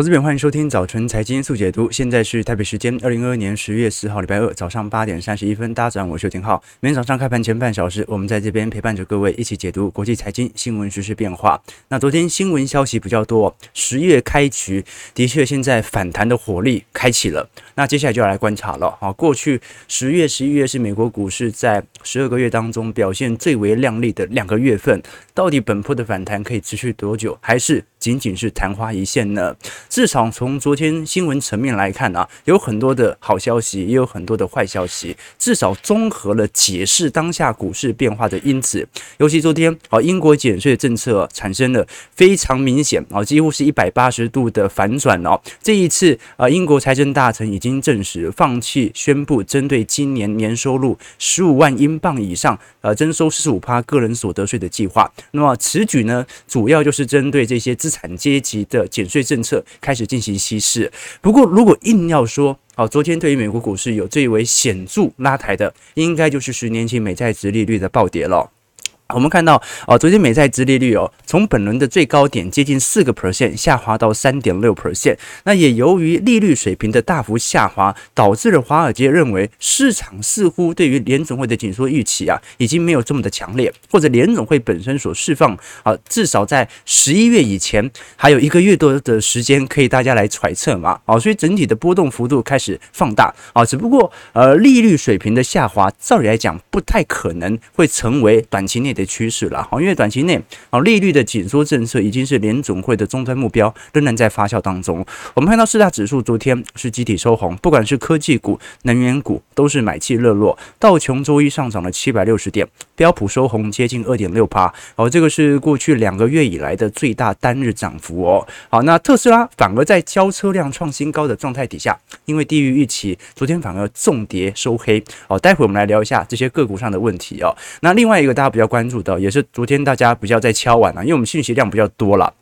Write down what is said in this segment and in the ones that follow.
投资朋友，欢迎收听早晨财经速解读。现在是台北时间二零二二年十月四号礼拜二早上八点三十一分。大家早上，我是邱廷浩。每天早上开盘前半小时，我们在这边陪伴着各位一起解读国际财经新闻、时事变化。那昨天新闻消息比较多，十月开局的确现在反弹的火力开启了。那接下来就要来观察了。好，过去十月、十一月是美国股市在十二个月当中表现最为亮丽的两个月份。到底本波的反弹可以持续多久，还是仅仅是昙花一现呢？至少从昨天新闻层面来看啊，有很多的好消息，也有很多的坏消息。至少综合了解释当下股市变化的因子。尤其昨天啊，英国减税政策产生了非常明显啊，几乎是一百八十度的反转哦。这一次啊，英国财政大臣已经证实放弃宣布针对今年年收入十五万英镑以上呃征收四十五趴个人所得税的计划。那么此举呢，主要就是针对这些资产阶级的减税政策。开始进行稀释。不过，如果硬要说，哦，昨天对于美国股市有最为显著拉抬的，应该就是十年期美债殖利率的暴跌了。我们看到，哦，昨天美债殖利率哦，从本轮的最高点接近四个 percent 下滑到三点六 percent。那也由于利率水平的大幅下滑，导致了华尔街认为市场似乎对于联总会的紧缩预期啊，已经没有这么的强烈，或者联总会本身所释放啊，至少在十一月以前还有一个月多的时间可以大家来揣测嘛。啊，所以整体的波动幅度开始放大啊。只不过呃，利率水平的下滑，照理来讲不太可能会成为短期内的。趋势了哈，因为短期内啊，利率的紧缩政策已经是联总会的终端目标，仍然在发酵当中。我们看到四大指数昨天是集体收红，不管是科技股、能源股都是买气热络。道琼周一上涨了七百六十点，标普收红接近二点六趴，哦，这个是过去两个月以来的最大单日涨幅哦。好，那特斯拉反而在交车辆创新高的状态底下，因为低于预期，昨天反而重跌收黑。哦，待会我们来聊一下这些个股上的问题哦。那另外一个大家比较关注。也是昨天大家比较在敲碗啊，因为我们信息量比较多了。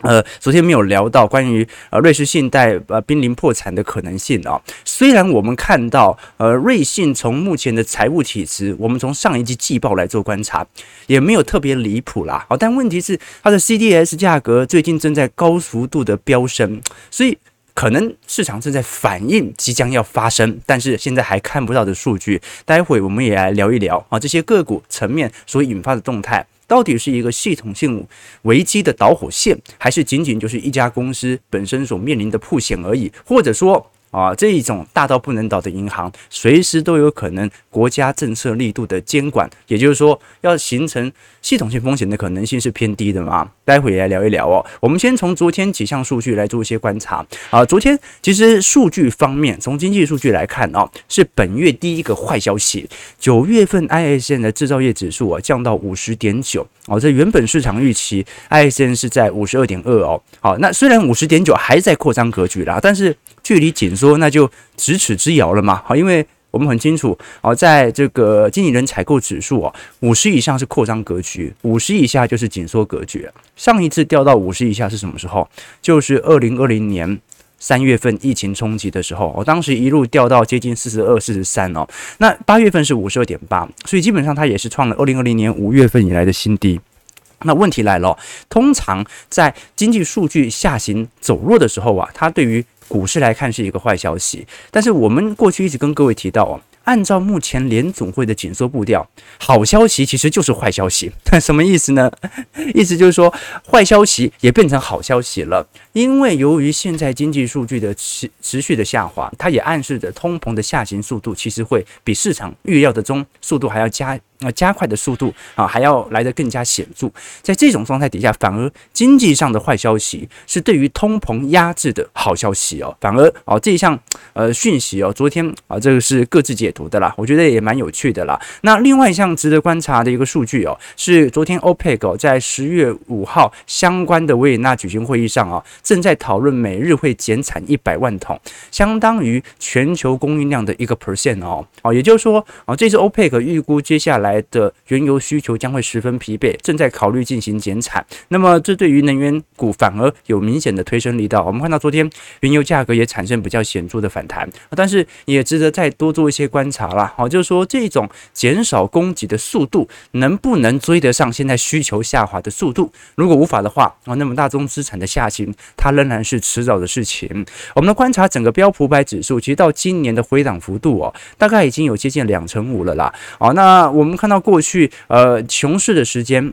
呃，昨天没有聊到关于呃瑞士信贷呃濒临破产的可能性啊。虽然我们看到呃瑞信从目前的财务体质，我们从上一季季报来做观察，也没有特别离谱啦。好，但问题是它的 CDS 价格最近正在高幅度的飙升，所以。可能市场正在反映即将要发生，但是现在还看不到的数据。待会我们也来聊一聊啊，这些个股层面所引发的动态，到底是一个系统性危机的导火线，还是仅仅就是一家公司本身所面临的破险而已？或者说啊，这一种大到不能倒的银行，随时都有可能国家政策力度的监管，也就是说，要形成系统性风险的可能性是偏低的嘛？待会来聊一聊哦。我们先从昨天几项数据来做一些观察啊。昨天其实数据方面，从经济数据来看哦，是本月第一个坏消息。九月份 ISM 的制造业指数啊降到五十点九哦，这原本市场预期 ISM 是在五十二点二哦。好，那虽然五十点九还在扩张格局啦，但是距离紧缩那就咫尺之遥了嘛。好，因为我们很清楚，哦，在这个经理人采购指数啊，五十以上是扩张格局，五十以下就是紧缩格局。上一次掉到五十以下是什么时候？就是二零二零年三月份疫情冲击的时候，我当时一路掉到接近四十二、四十三哦。那八月份是五十二点八，所以基本上它也是创了二零二零年五月份以来的新低。那问题来了，通常在经济数据下行走弱的时候啊，它对于股市来看是一个坏消息，但是我们过去一直跟各位提到哦，按照目前联总会的紧缩步调，好消息其实就是坏消息。什么意思呢？意思就是说，坏消息也变成好消息了，因为由于现在经济数据的持持续的下滑，它也暗示着通膨的下行速度其实会比市场预料的中速度还要加。那加快的速度啊，还要来得更加显著。在这种状态底下，反而经济上的坏消息是对于通膨压制的好消息哦。反而哦，这一项呃讯息哦，昨天啊，这个是各自解读的啦，我觉得也蛮有趣的啦。那另外一项值得观察的一个数据哦，是昨天 OPEC 哦在十月五号相关的维也纳举行会议上啊，正在讨论每日会减产一百万桶，相当于全球供应量的一个 percent 哦。哦，也就是说啊，这次 OPEC 预估接下来。来的原油需求将会十分疲惫，正在考虑进行减产。那么这对于能源股反而有明显的推升力道。我们看到昨天原油价格也产生比较显著的反弹，但是也值得再多做一些观察啦。好，就是说这种减少供给的速度能不能追得上现在需求下滑的速度？如果无法的话，啊，那么大宗资产的下行它仍然是迟早的事情。我们来观察整个标普百指数，其实到今年的回档幅度哦，大概已经有接近两成五了啦。好，那我们看到过去呃熊市的时间，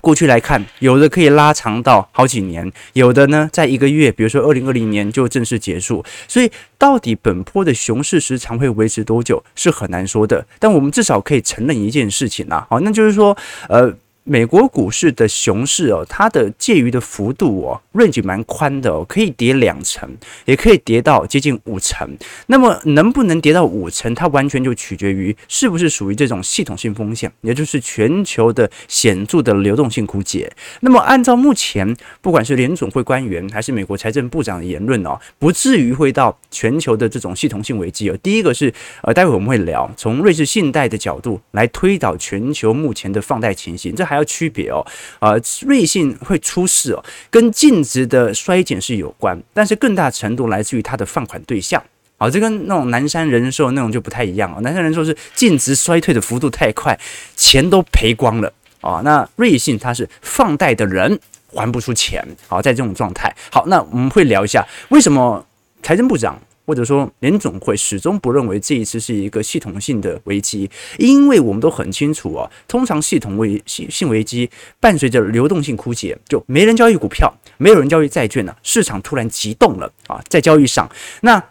过去来看，有的可以拉长到好几年，有的呢在一个月，比如说二零二零年就正式结束。所以到底本波的熊市时长会维持多久是很难说的。但我们至少可以承认一件事情啊，好，那就是说呃。美国股市的熊市哦，它的介于的幅度哦，range 蛮宽的哦，可以跌两成，也可以跌到接近五成。那么能不能跌到五成，它完全就取决于是不是属于这种系统性风险，也就是全球的显著的流动性枯竭。那么按照目前不管是联总会官员还是美国财政部长的言论哦，不至于会到全球的这种系统性危机哦。第一个是呃，待会我们会聊从瑞士信贷的角度来推导全球目前的放贷情形，这还。要区别哦，呃，瑞信会出事哦，跟净值的衰减是有关，但是更大程度来自于它的放款对象，好，这跟那种南山人寿那种就不太一样哦，南山人寿是净值衰退的幅度太快，钱都赔光了。啊，那瑞信它是放贷的人还不出钱，好，在这种状态，好，那我们会聊一下为什么财政部长。或者说，联总会始终不认为这一次是一个系统性的危机，因为我们都很清楚啊，通常系统危性危机伴随着流动性枯竭，就没人交易股票，没有人交易债券了，市场突然急动了啊，在交易上，那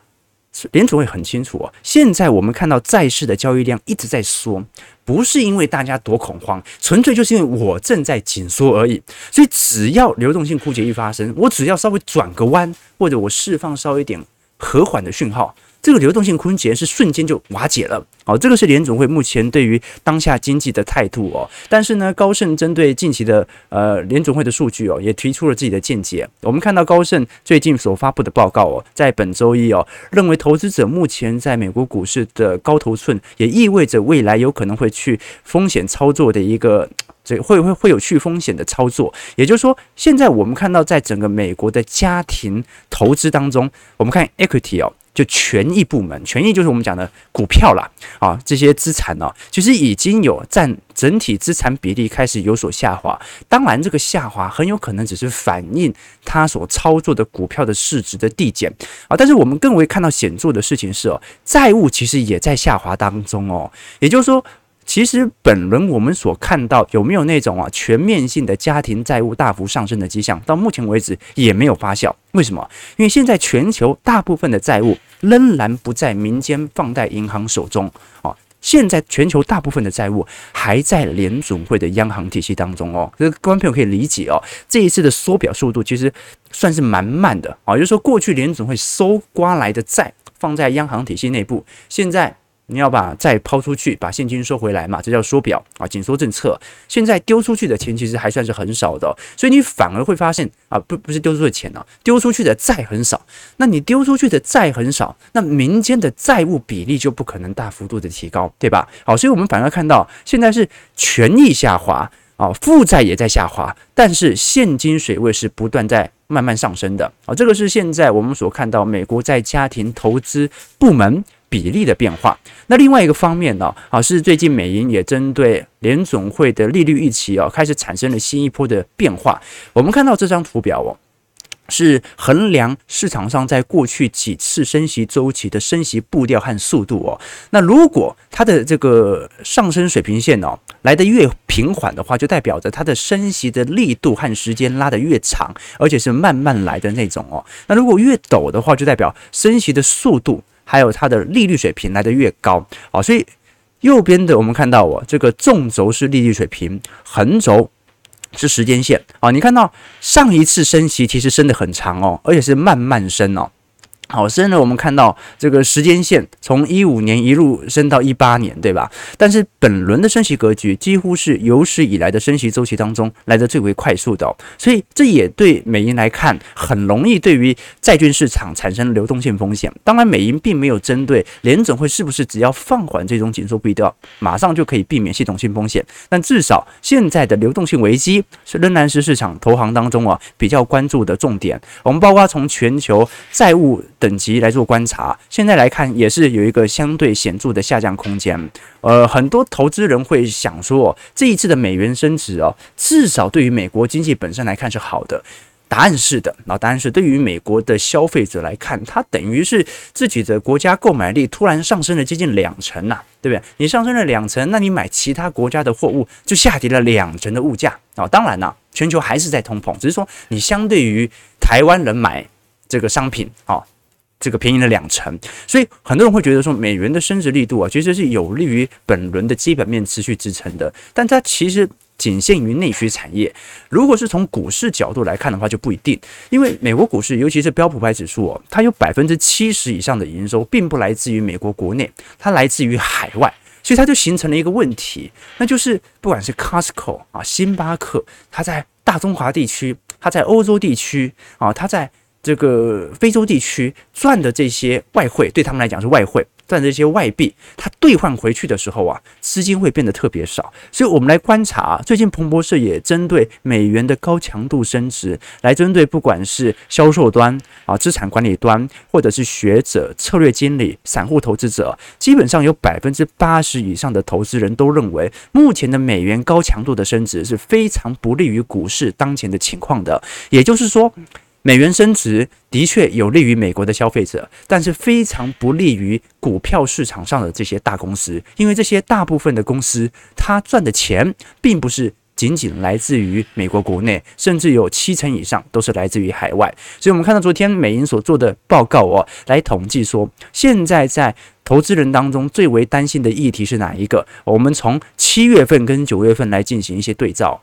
联总会很清楚啊，现在我们看到债市的交易量一直在缩，不是因为大家多恐慌，纯粹就是因为我正在紧缩而已，所以只要流动性枯竭一发生，我只要稍微转个弯，或者我释放稍微一点。和缓的讯号，这个流动性枯竭是瞬间就瓦解了。好，这个是联总会目前对于当下经济的态度哦。但是呢，高盛针对近期的呃联总会的数据哦，也提出了自己的见解。我们看到高盛最近所发布的报告哦，在本周一哦，认为投资者目前在美国股市的高头寸，也意味着未来有可能会去风险操作的一个。所以会会会有去风险的操作，也就是说，现在我们看到在整个美国的家庭投资当中，我们看 equity 哦，就权益部门，权益就是我们讲的股票啦，啊，这些资产呢，其实已经有占整体资产比例开始有所下滑。当然，这个下滑很有可能只是反映它所操作的股票的市值的递减啊，但是我们更为看到显著的事情是哦，债务其实也在下滑当中哦，也就是说。其实本轮我们所看到有没有那种啊全面性的家庭债务大幅上升的迹象？到目前为止也没有发酵。为什么？因为现在全球大部分的债务仍然不在民间放贷银行手中啊。现在全球大部分的债务还在联准会的央行体系当中哦。这个观众朋友可以理解哦。这一次的缩表速度其实算是蛮慢的啊，也就是说过去联准会收刮来的债放在央行体系内部，现在。你要把债抛出去，把现金收回来嘛，这叫缩表啊，紧缩政策。现在丢出去的钱其实还算是很少的，所以你反而会发现啊，不不是丢出去的钱啊，丢出去的债很少。那你丢出去的债很少，那民间的债务比例就不可能大幅度的提高，对吧？好，所以我们反而看到现在是权益下滑啊，负债也在下滑，但是现金水位是不断在慢慢上升的啊，这个是现在我们所看到美国在家庭投资部门。比例的变化。那另外一个方面呢，啊，是最近美银也针对联总会的利率预期啊，开始产生了新一波的变化。我们看到这张图表哦，是衡量市场上在过去几次升息周期的升息步调和速度哦。那如果它的这个上升水平线哦来得越平缓的话，就代表着它的升息的力度和时间拉得越长，而且是慢慢来的那种哦。那如果越陡的话，就代表升息的速度。还有它的利率水平来得越高，好，所以右边的我们看到哦，这个纵轴是利率水平，横轴是时间线，啊，你看到上一次升息其实升得很长哦，而且是慢慢升哦，好，升了，我们看到这个时间线从一五年一路升到一八年，对吧？但是本轮的升息格局几乎是有史以来的升息周期当中来的最为快速的，所以这也对美银来看很容易对于债券市场产生流动性风险。当然，美银并没有针对联准会是不是只要放缓这种紧缩步调，马上就可以避免系统性风险。但至少现在的流动性危机是仍然是市场投行当中啊比较关注的重点。我们包括从全球债务。等级来做观察，现在来看也是有一个相对显著的下降空间。呃，很多投资人会想说，这一次的美元升值哦，至少对于美国经济本身来看是好的。答案是的，那答案是对于美国的消费者来看，它等于是自己的国家购买力突然上升了接近两成呐，对不对？你上升了两成，那你买其他国家的货物就下跌了两成的物价啊。当然了，全球还是在通膨，只是说你相对于台湾人买这个商品啊。这个便宜了两成，所以很多人会觉得说，美元的升值力度啊，其实是有利于本轮的基本面持续支撑的。但它其实仅限于内需产业。如果是从股市角度来看的话，就不一定，因为美国股市，尤其是标普百指数哦，它有百分之七十以上的营收，并不来自于美国国内，它来自于海外，所以它就形成了一个问题，那就是不管是 Costco 啊、星巴克，它在大中华地区，它在欧洲地区啊，它在。这个非洲地区赚的这些外汇，对他们来讲是外汇赚这些外币，它兑换回去的时候啊，资金会变得特别少。所以，我们来观察，最近彭博社也针对美元的高强度升值，来针对不管是销售端啊、资产管理端，或者是学者、策略经理、散户投资者，基本上有百分之八十以上的投资人都认为，目前的美元高强度的升值是非常不利于股市当前的情况的。也就是说。美元升值的确有利于美国的消费者，但是非常不利于股票市场上的这些大公司，因为这些大部分的公司，它赚的钱并不是仅仅来自于美国国内，甚至有七成以上都是来自于海外。所以，我们看到昨天美银所做的报告哦，来统计说，现在在投资人当中最为担心的议题是哪一个？我们从七月份跟九月份来进行一些对照。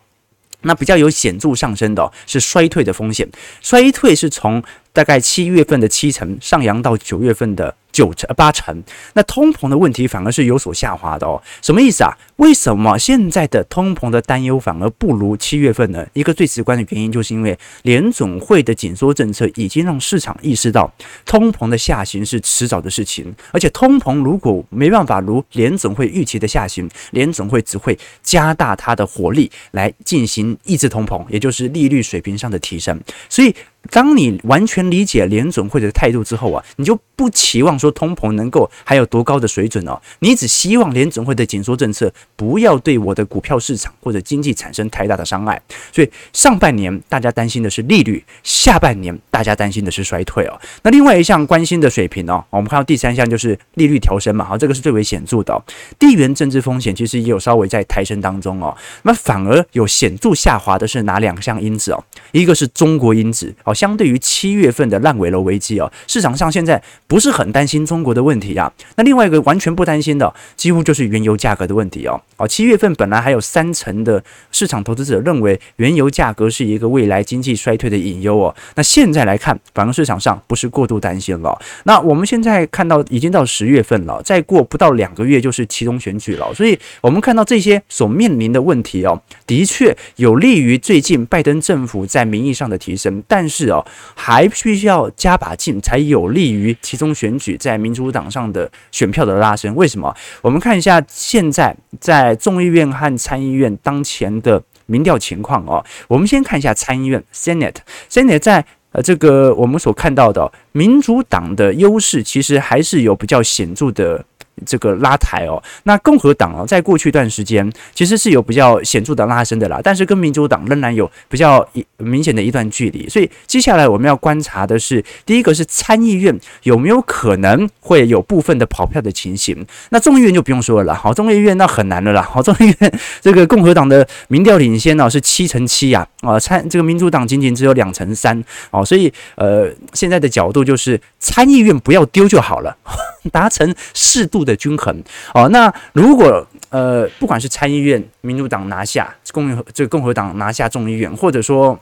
那比较有显著上升的，是衰退的风险，衰退是从大概七月份的七成上扬到九月份的。九成八成，那通膨的问题反而是有所下滑的哦。什么意思啊？为什么现在的通膨的担忧反而不如七月份呢？一个最直观的原因，就是因为联总会的紧缩政策已经让市场意识到通膨的下行是迟早的事情，而且通膨如果没办法如联总会预期的下行，联总会只会加大它的火力来进行抑制通膨，也就是利率水平上的提升。所以。当你完全理解联准会的态度之后啊，你就不期望说通膨能够还有多高的水准哦，你只希望联准会的紧缩政策不要对我的股票市场或者经济产生太大的伤害。所以上半年大家担心的是利率，下半年大家担心的是衰退哦。那另外一项关心的水平哦，我们看到第三项就是利率调升嘛，好，这个是最为显著的哦。地缘政治风险其实也有稍微在抬升当中哦，那反而有显著下滑的是哪两项因子哦？一个是中国因子哦。相对于七月份的烂尾楼危机哦，市场上现在不是很担心中国的问题啊。那另外一个完全不担心的，几乎就是原油价格的问题哦。哦，七月份本来还有三成的市场投资者认为原油价格是一个未来经济衰退的隐忧哦。那现在来看，反而市场上不是过度担心了。那我们现在看到已经到十月份了，再过不到两个月就是期中选举了，所以我们看到这些所面临的问题哦，的确有利于最近拜登政府在名义上的提升，但是。哦，还需要加把劲，才有利于其中选举在民主党上的选票的拉升。为什么？我们看一下现在在众议院和参议院当前的民调情况哦。我们先看一下参议院 Senate，Senate 在呃这个我们所看到的民主党的优势，其实还是有比较显著的。这个拉抬哦，那共和党哦，在过去一段时间其实是有比较显著的拉升的啦，但是跟民主党仍然有比较一明显的一段距离。所以接下来我们要观察的是，第一个是参议院有没有可能会有部分的跑票的情形。那众议院就不用说了，好，众议院那很难了啦，好，众议院这个共和党的民调领先呢是七成七呀，啊，参这个民主党仅仅只有两成三，哦，所以呃，现在的角度就是参议院不要丢就好了，达成适度的均衡哦，那如果呃，不管是参议院民主党拿下共和这个共和党拿下众议院，或者说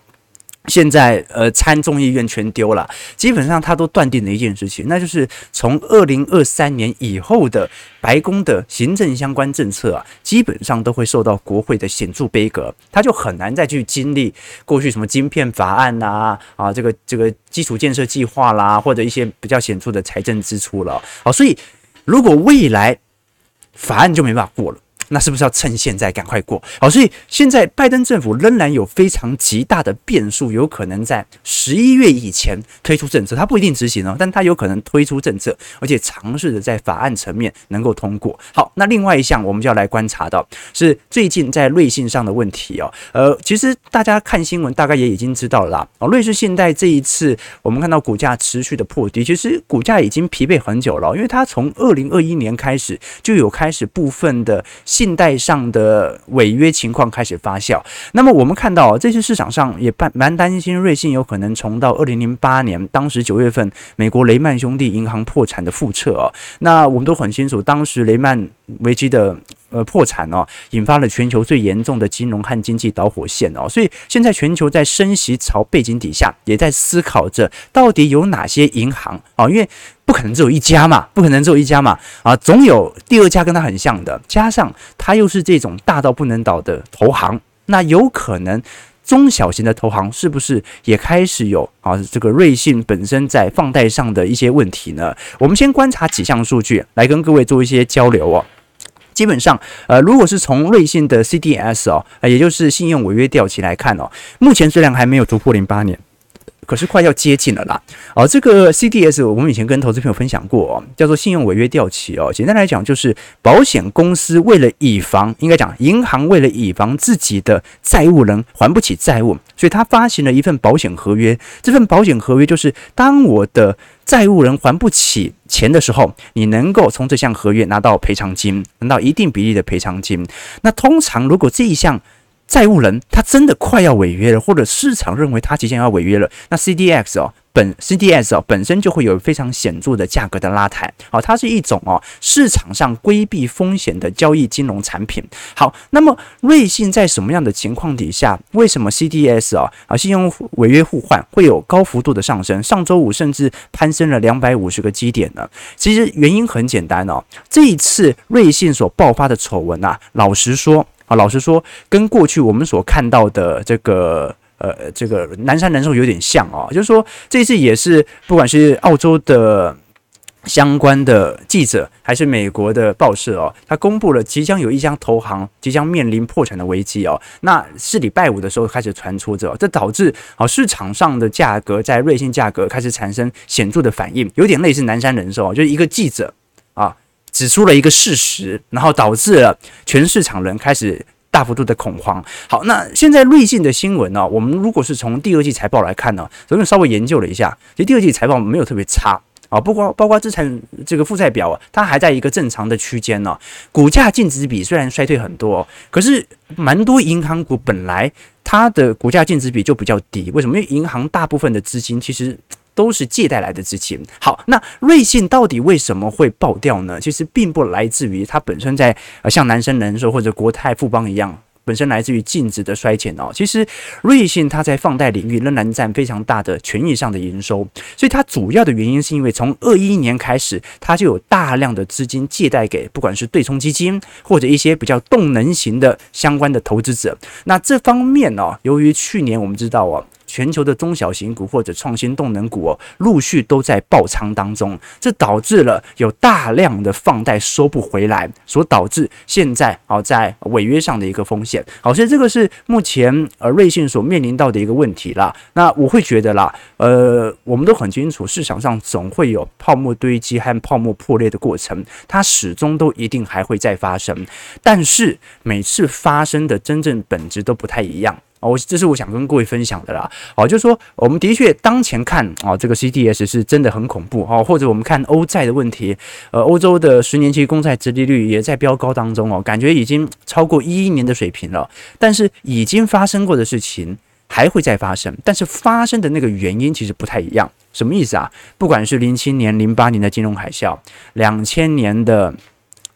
现在呃参众议院全丢了，基本上他都断定了一件事情，那就是从二零二三年以后的白宫的行政相关政策啊，基本上都会受到国会的显著杯葛，他就很难再去经历过去什么晶片法案呐啊，啊这个这个基础建设计划啦，或者一些比较显著的财政支出了。好，所以如果未来法案就没办法过了。那是不是要趁现在赶快过？好，所以现在拜登政府仍然有非常极大的变数，有可能在十一月以前推出政策，他不一定执行哦，但他有可能推出政策，而且尝试着在法案层面能够通过。好，那另外一项我们就要来观察到是最近在瑞信上的问题哦。呃，其实大家看新闻大概也已经知道了啦。哦，瑞士信贷这一次我们看到股价持续的破底，其实股价已经疲惫很久了，因为它从二零二一年开始就有开始部分的。信贷上的违约情况开始发酵，那么我们看到这些市场上也蛮蛮担心瑞信有可能重到二零零八年当时九月份美国雷曼兄弟银行破产的复测啊。那我们都很清楚，当时雷曼危机的。呃，破产哦，引发了全球最严重的金融和经济导火线哦，所以现在全球在升息潮背景底下，也在思考着到底有哪些银行啊，因为不可能只有一家嘛，不可能只有一家嘛，啊，总有第二家跟它很像的，加上它又是这种大到不能倒的投行，那有可能中小型的投行是不是也开始有啊这个瑞信本身在放贷上的一些问题呢？我们先观察几项数据来跟各位做一些交流哦。基本上，呃，如果是从瑞信的 CDS 哦，也就是信用违约掉期来看哦，目前虽然还没有突破零八年。可是快要接近了啦！哦，这个 CDS 我们以前跟投资朋友分享过哦，叫做信用违约掉期哦。简单来讲，就是保险公司为了以防，应该讲银行为了以防自己的债务人还不起债务，所以他发行了一份保险合约。这份保险合约就是，当我的债务人还不起钱的时候，你能够从这项合约拿到赔偿金，拿到一定比例的赔偿金。那通常如果这一项债务人他真的快要违约了，或者市场认为他即将要违约了，那 CDX 哦本 CDS 哦本身就会有非常显著的价格的拉抬，好，它是一种哦市场上规避风险的交易金融产品。好，那么瑞信在什么样的情况底下，为什么 CDS 啊啊信用违约互换会有高幅度的上升？上周五甚至攀升了两百五十个基点呢？其实原因很简单哦，这一次瑞信所爆发的丑闻啊，老实说。啊老实说，跟过去我们所看到的这个呃这个南山人寿有点像哦，就是说这次也是不管是澳洲的相关的记者，还是美国的报社哦，他公布了即将有一家投行即将面临破产的危机哦，那是礼拜五的时候开始传出着，这导致啊市场上的价格在瑞信价格开始产生显著的反应，有点类似南山人寿，就是一个记者。指出了一个事实，然后导致了全市场人开始大幅度的恐慌。好，那现在瑞信的新闻呢？我们如果是从第二季财报来看呢，昨天稍微研究了一下，其实第二季财报没有特别差啊，不光包括资产这个负债表啊，它还在一个正常的区间呢。股价净值比虽然衰退很多，可是蛮多银行股本来它的股价净值比就比较低，为什么？因为银行大部分的资金其实。都是借贷来的资金。好，那瑞信到底为什么会爆掉呢？其实并不来自于它本身在呃像南山人寿或者国泰富邦一样，本身来自于净值的衰减哦。其实瑞信它在放贷领域仍然占非常大的权益上的营收，所以它主要的原因是因为从二一年开始，它就有大量的资金借贷给不管是对冲基金或者一些比较动能型的相关的投资者。那这方面呢，由于去年我们知道哦。全球的中小型股或者创新动能股哦，陆续都在爆仓当中，这导致了有大量的放贷收不回来，所导致现在啊在违约上的一个风险。好，所以这个是目前呃瑞信所面临到的一个问题啦。那我会觉得啦，呃，我们都很清楚，市场上总会有泡沫堆积和泡沫破裂的过程，它始终都一定还会再发生，但是每次发生的真正本质都不太一样。哦，这是我想跟各位分享的啦。哦，就是说，我们的确当前看啊，这个 CDS 是真的很恐怖哦。或者我们看欧债的问题，呃，欧洲的十年期公债殖利率也在飙高当中哦，感觉已经超过一一年的水平了。但是已经发生过的事情还会再发生，但是发生的那个原因其实不太一样。什么意思啊？不管是零七年、零八年的金融海啸，两千年的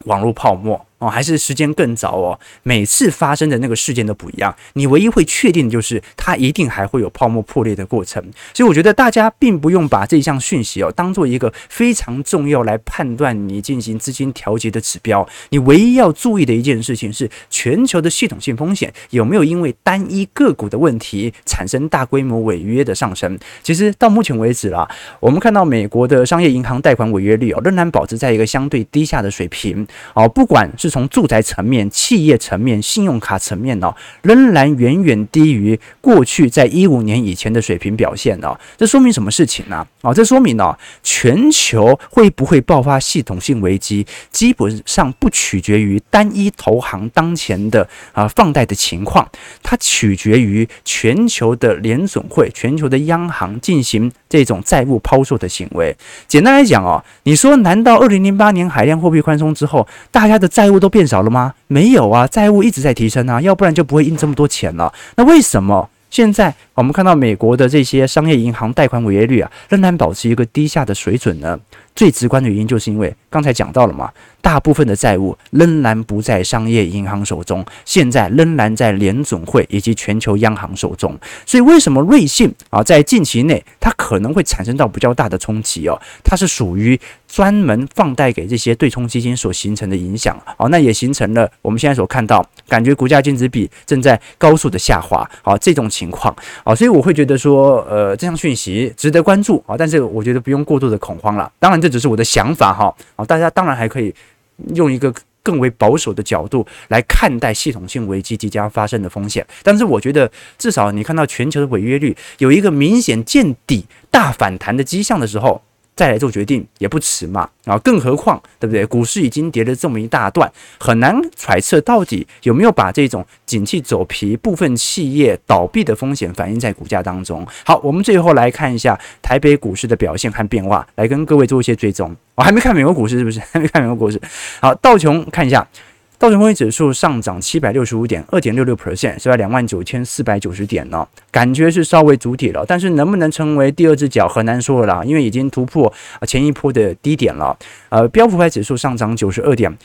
网络泡沫。哦，还是时间更早哦？每次发生的那个事件都不一样，你唯一会确定的就是它一定还会有泡沫破裂的过程。所以我觉得大家并不用把这项讯息哦当做一个非常重要来判断你进行资金调节的指标。你唯一要注意的一件事情是，全球的系统性风险有没有因为单一个股的问题产生大规模违约的上升？其实到目前为止啦，我们看到美国的商业银行贷款违约率哦仍然保持在一个相对低下的水平哦，不管是。是从住宅层面、企业层面、信用卡层面哦，仍然远远低于过去在一五年以前的水平表现哦。这说明什么事情呢？哦，这说明哦，全球会不会爆发系统性危机，基本上不取决于单一投行当前的啊放贷的情况，它取决于全球的联准会、全球的央行进行这种债务抛售的行为。简单来讲哦，你说难道二零零八年海量货币宽松之后，大家的债务都变少了吗？没有啊，债务一直在提升啊，要不然就不会印这么多钱了。那为什么现在我们看到美国的这些商业银行贷款违约率啊，仍然保持一个低下的水准呢？最直观的原因就是因为刚才讲到了嘛。大部分的债务仍然不在商业银行手中，现在仍然在联总会以及全球央行手中。所以，为什么瑞信啊，在近期内它可能会产生到比较大的冲击哦？它是属于专门放贷给这些对冲基金所形成的影响哦，那也形成了我们现在所看到，感觉股价净值比正在高速的下滑啊这种情况啊。所以我会觉得说，呃，这项讯息值得关注啊，但是我觉得不用过度的恐慌了。当然，这只是我的想法哈啊，大家当然还可以。用一个更为保守的角度来看待系统性危机即将发生的风险，但是我觉得至少你看到全球的违约率有一个明显见底、大反弹的迹象的时候。再来做决定也不迟嘛，啊，更何况对不对？股市已经跌了这么一大段，很难揣测到底有没有把这种景气走皮、部分企业倒闭的风险反映在股价当中。好，我们最后来看一下台北股市的表现和变化，来跟各位做一些追踪。我还没看美国股市是不是？还没看美国股市。好，道琼看一下。道琼工业指数上涨七百六十五点，二点六六 percent，是在两万九千四百九十点呢，感觉是稍微主体了，但是能不能成为第二只脚很难说了啦，因为已经突破前一波的低点了。呃，标普牌指数上涨九十二点。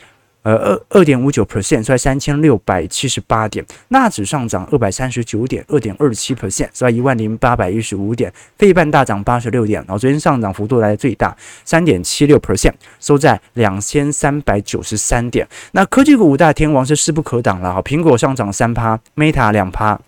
呃，二二点五九 percent，在三千六百七十八点；纳指上涨二百三十九点，二点二七 percent，在一万零八百一十五点；费半大涨八十六点，然后昨天上涨幅度来的最大，三点七六 percent，收在两千三百九十三点。那科技股五大天王是势不可挡了哈，苹果上涨三趴，Meta 两趴。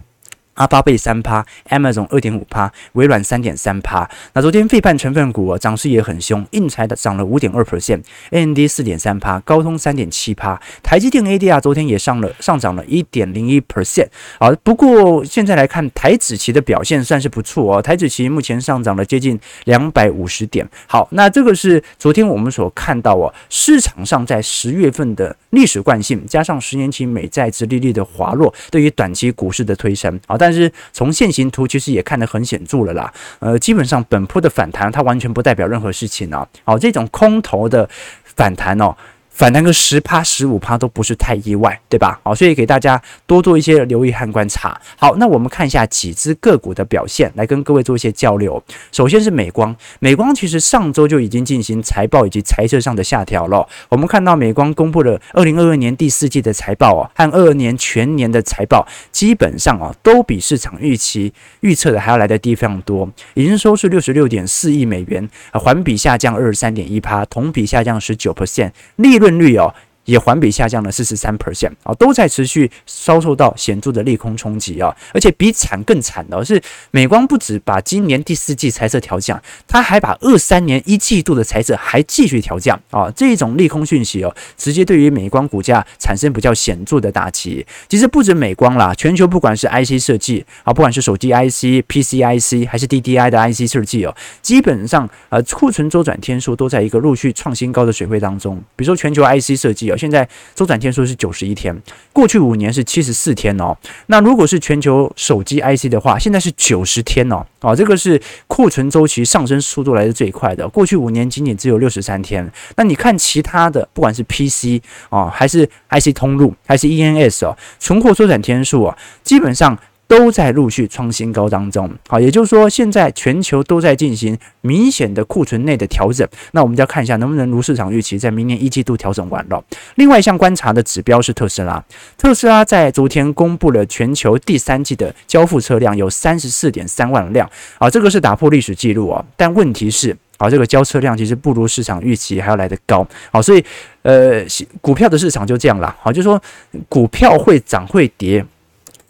阿巴贝三趴，Amazon 二点五趴，微软三点三趴。那昨天费半成分股啊涨势也很凶，应材的涨了五点二 percent，AMD 四点三趴，高通三点七趴，台积电 ADR 昨天也上了上涨了一点零一 percent。好，不过现在来看台指期的表现算是不错哦，台指期目前上涨了接近两百五十点。好，那这个是昨天我们所看到哦，市场上在十月份的历史惯性，加上十年期美债殖利率的滑落，对于短期股市的推升。好，但是从线形图其实也看得很显著了啦，呃，基本上本波的反弹它完全不代表任何事情啊，好，这种空头的反弹哦。反弹个十趴、十五趴都不是太意外，对吧？好，所以给大家多做一些留意和观察。好，那我们看一下几只个股的表现，来跟各位做一些交流。首先是美光，美光其实上周就已经进行财报以及财测上的下调了。我们看到美光公布了二零二二年第四季的财报哦，和二二年全年的财报基本上啊都比市场预期预测的还要来得低非常多。营收是六十六点四亿美元，环比下降二十三点一趴，同比下降十九 percent，利润。利润率哦。也环比下降了四十三 percent 啊，都在持续遭受到显著的利空冲击啊，而且比惨更惨的是，美光不止把今年第四季财测调降，它还把二三年一季度的财测还继续调降啊，这种利空讯息哦，直接对于美光股价产生比较显著的打击。其实不止美光啦，全球不管是 IC 设计啊，不管是手机 IC、PC IC 还是 DDI 的 IC 设计哦，基本上呃库存周转天数都在一个陆续创新高的水位当中。比如说全球 IC 设计哦。现在周转天数是九十一天，过去五年是七十四天哦。那如果是全球手机 IC 的话，现在是九十天哦。哦，这个是库存周期上升速度来的最快的。过去五年仅仅只有六十三天。那你看其他的，不管是 PC 哦，还是 IC 通路，还是 ENS 哦，存货周转天数啊，基本上。都在陆续创新高当中，好，也就是说，现在全球都在进行明显的库存内的调整。那我们就要看一下能不能如市场预期，在明年一季度调整完了。另外一项观察的指标是特斯拉，特斯拉在昨天公布了全球第三季的交付车辆有三十四点三万辆，啊，这个是打破历史记录啊。但问题是，啊，这个交车辆其实不如市场预期还要来得高，好，所以呃，股票的市场就这样啦，好，就是说股票会涨会跌。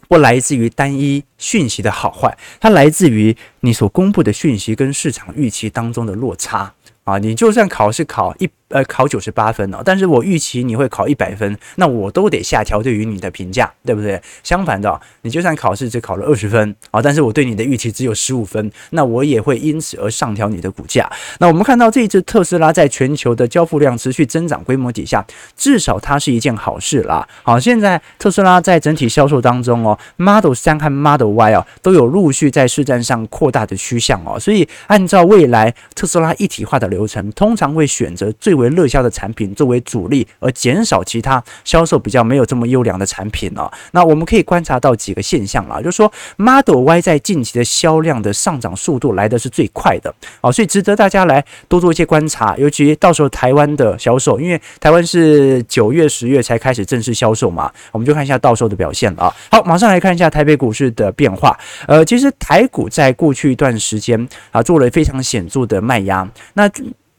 不来自于单一讯息的好坏，它来自于你所公布的讯息跟市场预期当中的落差啊！你就算考试考一。呃，考九十八分哦，但是我预期你会考一百分，那我都得下调对于你的评价，对不对？相反的，你就算考试只考了二十分啊，但是我对你的预期只有十五分，那我也会因此而上调你的股价。那我们看到这一次特斯拉在全球的交付量持续增长规模底下，至少它是一件好事啦。好，现在特斯拉在整体销售当中哦，Model 3和 Model Y 哦，都有陆续在市占上扩大的趋向哦，所以按照未来特斯拉一体化的流程，通常会选择最为热销的产品作为主力，而减少其他销售比较没有这么优良的产品哦。那我们可以观察到几个现象啦，就是说 Model Y 在近期的销量的上涨速度来的是最快的哦，所以值得大家来多做一些观察。尤其到时候台湾的销售，因为台湾是九月、十月才开始正式销售嘛，我们就看一下到时候的表现了啊。好，马上来看一下台北股市的变化。呃，其实台股在过去一段时间啊，做了非常显著的卖压。那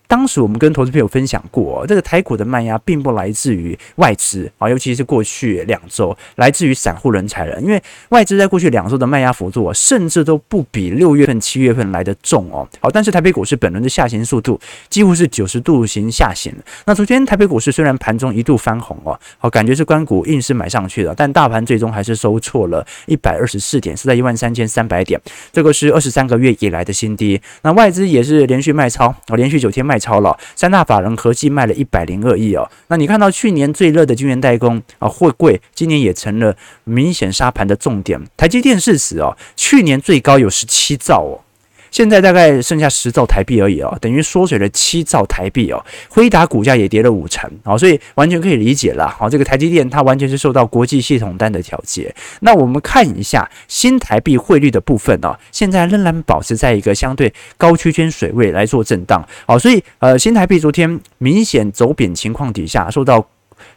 当时我们跟投资朋友分享过，这个台股的卖压并不来自于外资啊，尤其是过去两周来自于散户人才人，因为外资在过去两周的卖压幅度啊，甚至都不比六月份、七月份来得重哦。好，但是台北股市本轮的下行速度几乎是九十度型下行。那昨天台北股市虽然盘中一度翻红哦，好，感觉是关股硬是买上去了，但大盘最终还是收错了一百二十四点，是在一万三千三百点，这个是二十三个月以来的新低。那外资也是连续卖超，哦，连续九天卖。超了，三大法人合计卖了一百零二亿哦。那你看到去年最热的晶圆代工啊，货柜今年也成了明显杀盘的重点。台积电市值哦，去年最高有十七兆哦。现在大概剩下十兆台币而已哦，等于缩水了七兆台币哦。辉达股价也跌了五成哦，所以完全可以理解了。好，这个台积电它完全是受到国际系统单的调节。那我们看一下新台币汇率的部分哦，现在仍然保持在一个相对高区间水位来做震荡。好，所以呃，新台币昨天明显走贬情况底下，受到。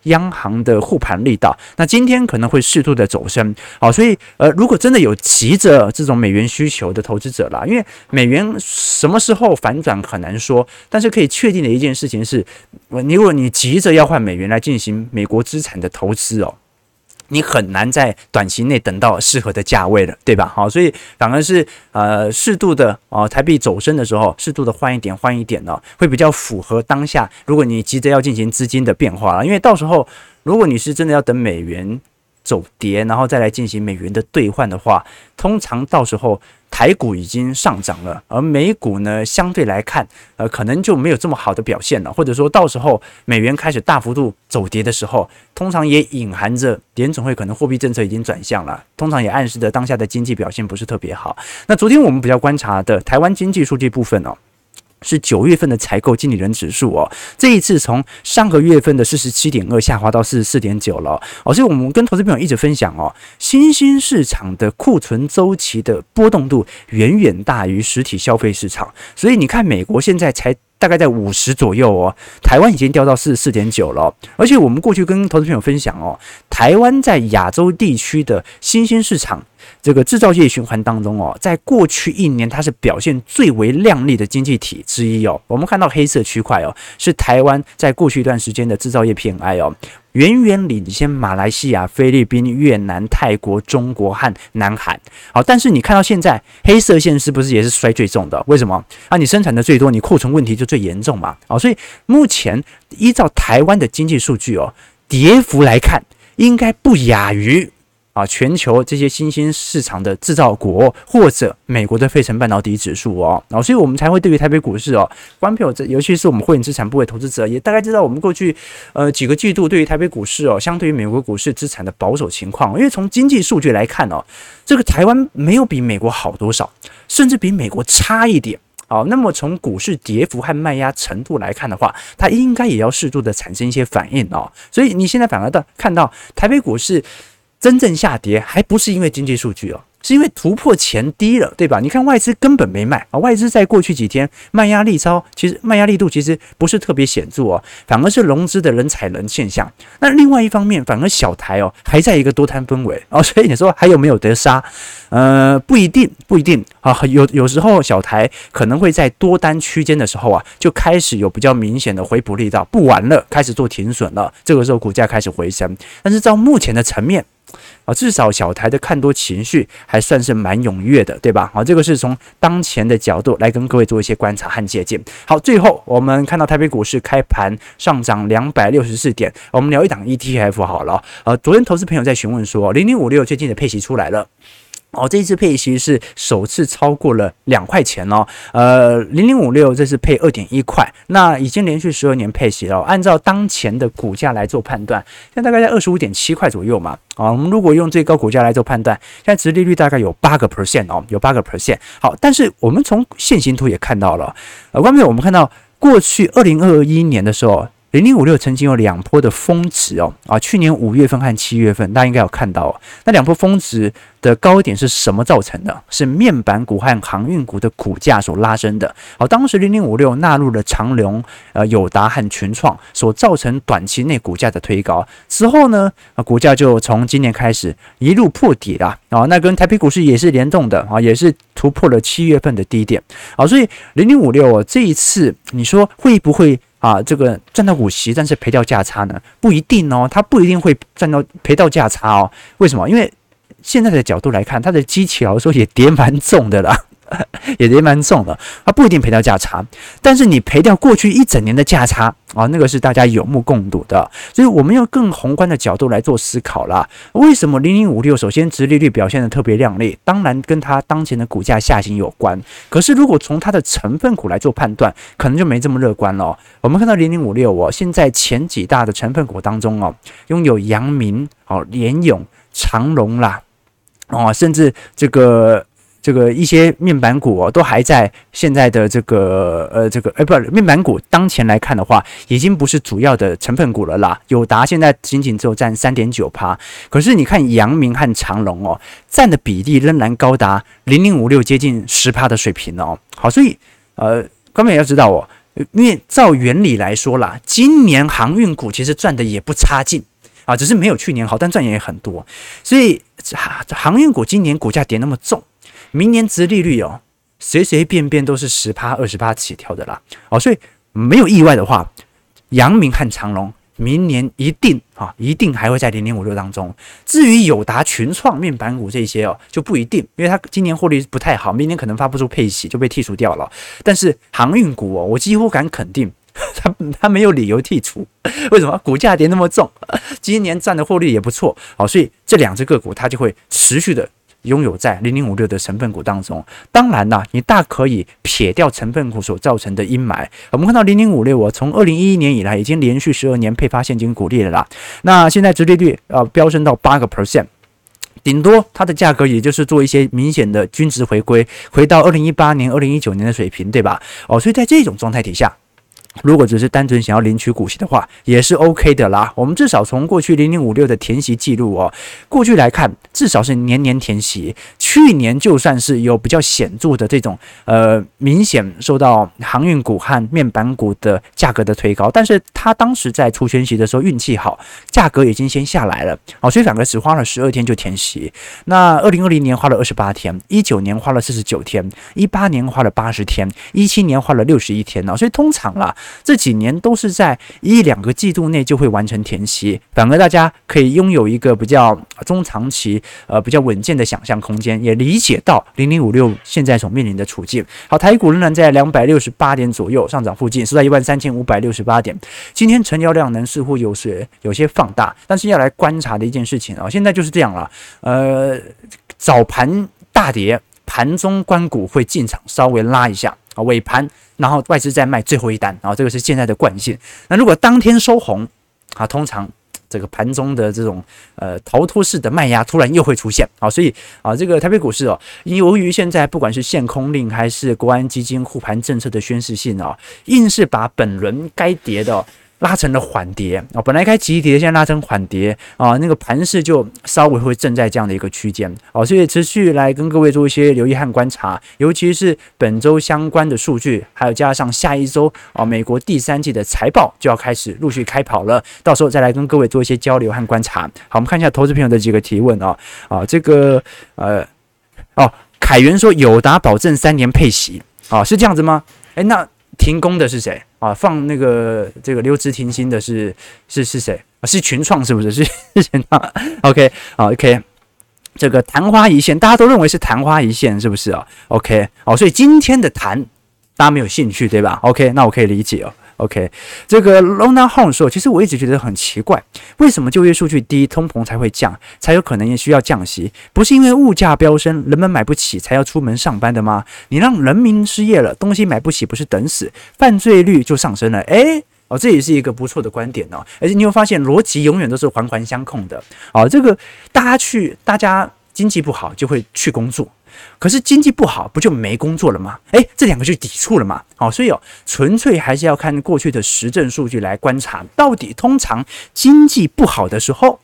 央行的护盘力道，那今天可能会适度的走升，好，所以呃，如果真的有急着这种美元需求的投资者啦，因为美元什么时候反转很难说，但是可以确定的一件事情是，如果你急着要换美元来进行美国资产的投资哦。你很难在短期内等到适合的价位了，对吧？好，所以反而是呃适度的哦，台币走升的时候，适度的换一点换一点呢，会比较符合当下。如果你急着要进行资金的变化了，因为到时候如果你是真的要等美元走跌，然后再来进行美元的兑换的话，通常到时候。台股已经上涨了，而美股呢，相对来看，呃，可能就没有这么好的表现了。或者说到时候美元开始大幅度走跌的时候，通常也隐含着联总会可能货币政策已经转向了，通常也暗示着当下的经济表现不是特别好。那昨天我们比较观察的台湾经济数据部分哦。是九月份的采购经理人指数哦，这一次从上个月份的四十七点二下滑到四十四点九了哦，所以我们跟投资朋友一直分享哦，新兴市场的库存周期的波动度远远大于实体消费市场，所以你看美国现在才大概在五十左右哦，台湾已经掉到四十四点九了，而且我们过去跟投资朋友分享哦，台湾在亚洲地区的新兴市场。这个制造业循环当中哦，在过去一年，它是表现最为亮丽的经济体之一哦。我们看到黑色区块哦，是台湾在过去一段时间的制造业 PMI 哦，远远领先马来西亚、菲律宾、越南、泰国、中国和南韩。好，但是你看到现在黑色线是不是也是衰最重的？为什么？啊，你生产的最多，你库存问题就最严重嘛。哦，所以目前依照台湾的经济数据哦，跌幅来看，应该不亚于。啊，全球这些新兴市场的制造国，或者美国的费城半导体指数哦，然后所以我们才会对于台北股市哦，关票这尤其是我们会员资产部位投资者，也大概知道我们过去呃几个季度对于台北股市哦，相对于美国股市资产的保守情况，因为从经济数据来看哦，这个台湾没有比美国好多少，甚至比美国差一点。好，那么从股市跌幅和卖压程度来看的话，它应该也要适度的产生一些反应哦。所以你现在反而的看到台北股市。真正下跌还不是因为经济数据哦，是因为突破前低了，对吧？你看外资根本没卖啊，外资在过去几天卖压力超，其实卖压力度其实不是特别显著哦，反而是融资的人踩人现象。那另外一方面，反而小台哦还在一个多摊氛围哦，所以你说还有没有得杀？呃，不一定，不一定啊。有有时候小台可能会在多单区间的时候啊，就开始有比较明显的回补力道，不玩了，开始做停损了，这个时候股价开始回升。但是照目前的层面。啊，至少小台的看多情绪还算是蛮踊跃的，对吧？好，这个是从当前的角度来跟各位做一些观察和借鉴。好，最后我们看到台北股市开盘上涨两百六十四点，我们聊一档 ETF 好了。呃，昨天投资朋友在询问说，零零五六最近的配息出来了。哦，这一次配息是首次超过了两块钱哦。呃，零零五六这是配二点一块，那已经连续十二年配息了。按照当前的股价来做判断，现在大概在二十五点七块左右嘛。啊，我们如果用最高股价来做判断，现在殖利率大概有八个 percent 哦，有八个 percent。好，但是我们从线形图也看到了，呃，外面我们看到过去二零二一年的时候。零零五六曾经有两波的峰值哦，啊，去年五月份和七月份，大家应该有看到哦。那两波峰值的高点是什么造成的？是面板股和航运股的股价所拉升的。好，当时零零五六纳入了长荣、呃友达和群创，所造成短期内股价的推高。之后呢，啊，股价就从今年开始一路破底了啊。那跟台北股市也是联动的啊，也是突破了七月份的低点。好，所以零零五六这一次你说会不会？啊，这个赚到股息，但是赔掉价差呢？不一定哦，它不一定会赚到赔到价差哦。为什么？因为现在的角度来看，它的基期来说也跌蛮重的了。也也蛮重的，它不一定赔掉价差，但是你赔掉过去一整年的价差啊，那个是大家有目共睹的。所以我们用更宏观的角度来做思考啦。为什么零零五六首先殖利率表现得特别亮丽？当然跟它当前的股价下行有关。可是如果从它的成分股来做判断，可能就没这么乐观了。我们看到零零五六哦，现在前几大的成分股当中哦，拥有阳明、哦联咏、长荣啦，哦甚至这个。这个一些面板股哦，都还在现在的这个呃这个哎，不面板股，当前来看的话，已经不是主要的成分股了啦。友达现在仅仅只有占三点九趴，可是你看阳明和长荣哦，占的比例仍然高达零零五六接近十趴的水平哦。好，所以呃，各位也要知道哦，因为照原理来说啦，今年航运股其实赚的也不差劲啊，只是没有去年好，但赚也很多。所以航航运股今年股价跌那么重。明年殖利率哦，随随便便都是十趴、二十趴起跳的啦，哦，所以没有意外的话，阳明和长隆明年一定啊，一定还会在零零五六当中。至于友达、群创、面板股这些哦，就不一定，因为它今年获利不太好，明年可能发不出配息就被剔除掉了。但是航运股哦，我几乎敢肯定，它它没有理由剔除。为什么？股价跌那么重，今年占的获利也不错，好，所以这两只个股它就会持续的。拥有在零零五六的成分股当中，当然啦，你大可以撇掉成分股所造成的阴霾。我们看到零零五六，我从二零一一年以来已经连续十二年配发现金股利了啦。那现在直利率啊飙升到八个 percent，顶多它的价格也就是做一些明显的均值回归，回到二零一八年、二零一九年的水平，对吧？哦，所以在这种状态底下。如果只是单纯想要领取股息的话，也是 OK 的啦。我们至少从过去零零五六的填息记录哦，过去来看，至少是年年填息。去年就算是有比较显著的这种呃明显受到航运股和面板股的价格的推高，但是他当时在除权息的时候运气好，价格已经先下来了哦，所以反而只花了十二天就填息。那二零二零年花了二十八天，一九年花了四十九天，一八年花了八十天，一七年花了六十一天呢。所以通常啦。这几年都是在一两个季度内就会完成填息，反而大家可以拥有一个比较中长期呃比较稳健的想象空间，也理解到零零五六现在所面临的处境。好，台股仍然在两百六十八点左右上涨附近，是在一万三千五百六十八点。今天成交量能似乎有些有些放大，但是要来观察的一件事情啊，现在就是这样了。呃，早盘大跌，盘中关股会进场稍微拉一下啊。尾盘，然后外资再卖最后一单，然后这个是现在的惯性。那如果当天收红，啊，通常这个盘中的这种呃逃脱式的卖压突然又会出现，啊，所以啊，这个台北股市哦，由于现在不管是限空令还是国安基金护盘政策的宣示性啊，硬是把本轮该跌的拉成了缓跌。啊，本来开急跌，现在拉成缓跌。啊，那个盘势就稍微会正在这样的一个区间。哦，所以持续来跟各位做一些留意和观察，尤其是本周相关的数据，还有加上下一周啊，美国第三季的财报就要开始陆续开跑了，到时候再来跟各位做一些交流和观察。好，我们看一下投资朋友的几个提问啊啊，这个呃哦，凯源说友达保证三年配息。啊，是这样子吗？诶，那停工的是谁？啊，放那个这个留职停薪的是是是谁啊？是群创是不是？是 是群创？OK 好，OK，这个昙花一现，大家都认为是昙花一现，是不是啊？OK，好，所以今天的谈大家没有兴趣对吧？OK，那我可以理解哦。OK，这个 Lona Home 说，其实我一直觉得很奇怪，为什么就业数据低，通膨才会降，才有可能也需要降息？不是因为物价飙升，人们买不起才要出门上班的吗？你让人民失业了，东西买不起，不是等死，犯罪率就上升了。诶，哦，这也是一个不错的观点哦。而且你会发现，逻辑永远都是环环相扣的。哦，这个大家去，大家经济不好就会去工作。可是经济不好，不就没工作了吗？诶，这两个就抵触了嘛。好，所以哦，纯粹还是要看过去的实证数据来观察，到底通常经济不好的时候，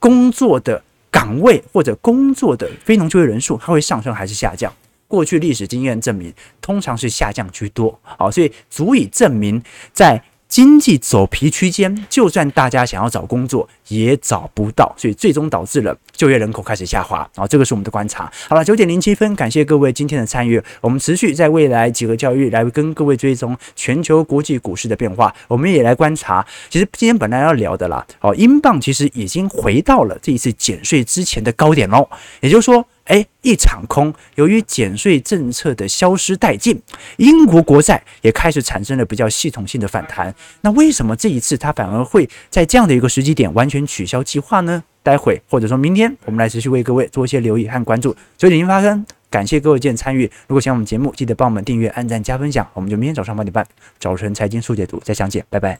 工作的岗位或者工作的非农就业人数，它会上升还是下降？过去历史经验证明，通常是下降居多。好，所以足以证明在。经济走皮区间，就算大家想要找工作也找不到，所以最终导致了就业人口开始下滑。啊，这个是我们的观察。好了，九点零七分，感谢各位今天的参与。我们持续在未来几个交易日来跟各位追踪全球国际股市的变化。我们也来观察，其实今天本来要聊的啦，哦，英镑其实已经回到了这一次减税之前的高点喽，也就是说。哎，一场空。由于减税政策的消失殆尽，英国国债也开始产生了比较系统性的反弹。那为什么这一次它反而会在这样的一个时机点完全取消计划呢？待会或者说明天，我们来持续为各位做一些留意和关注。所以已经发生，感谢各位今天参与。如果喜欢我们节目，记得帮我们订阅、按赞、加分享。我们就明天早上八点半，早晨财经速解读再相见，拜拜。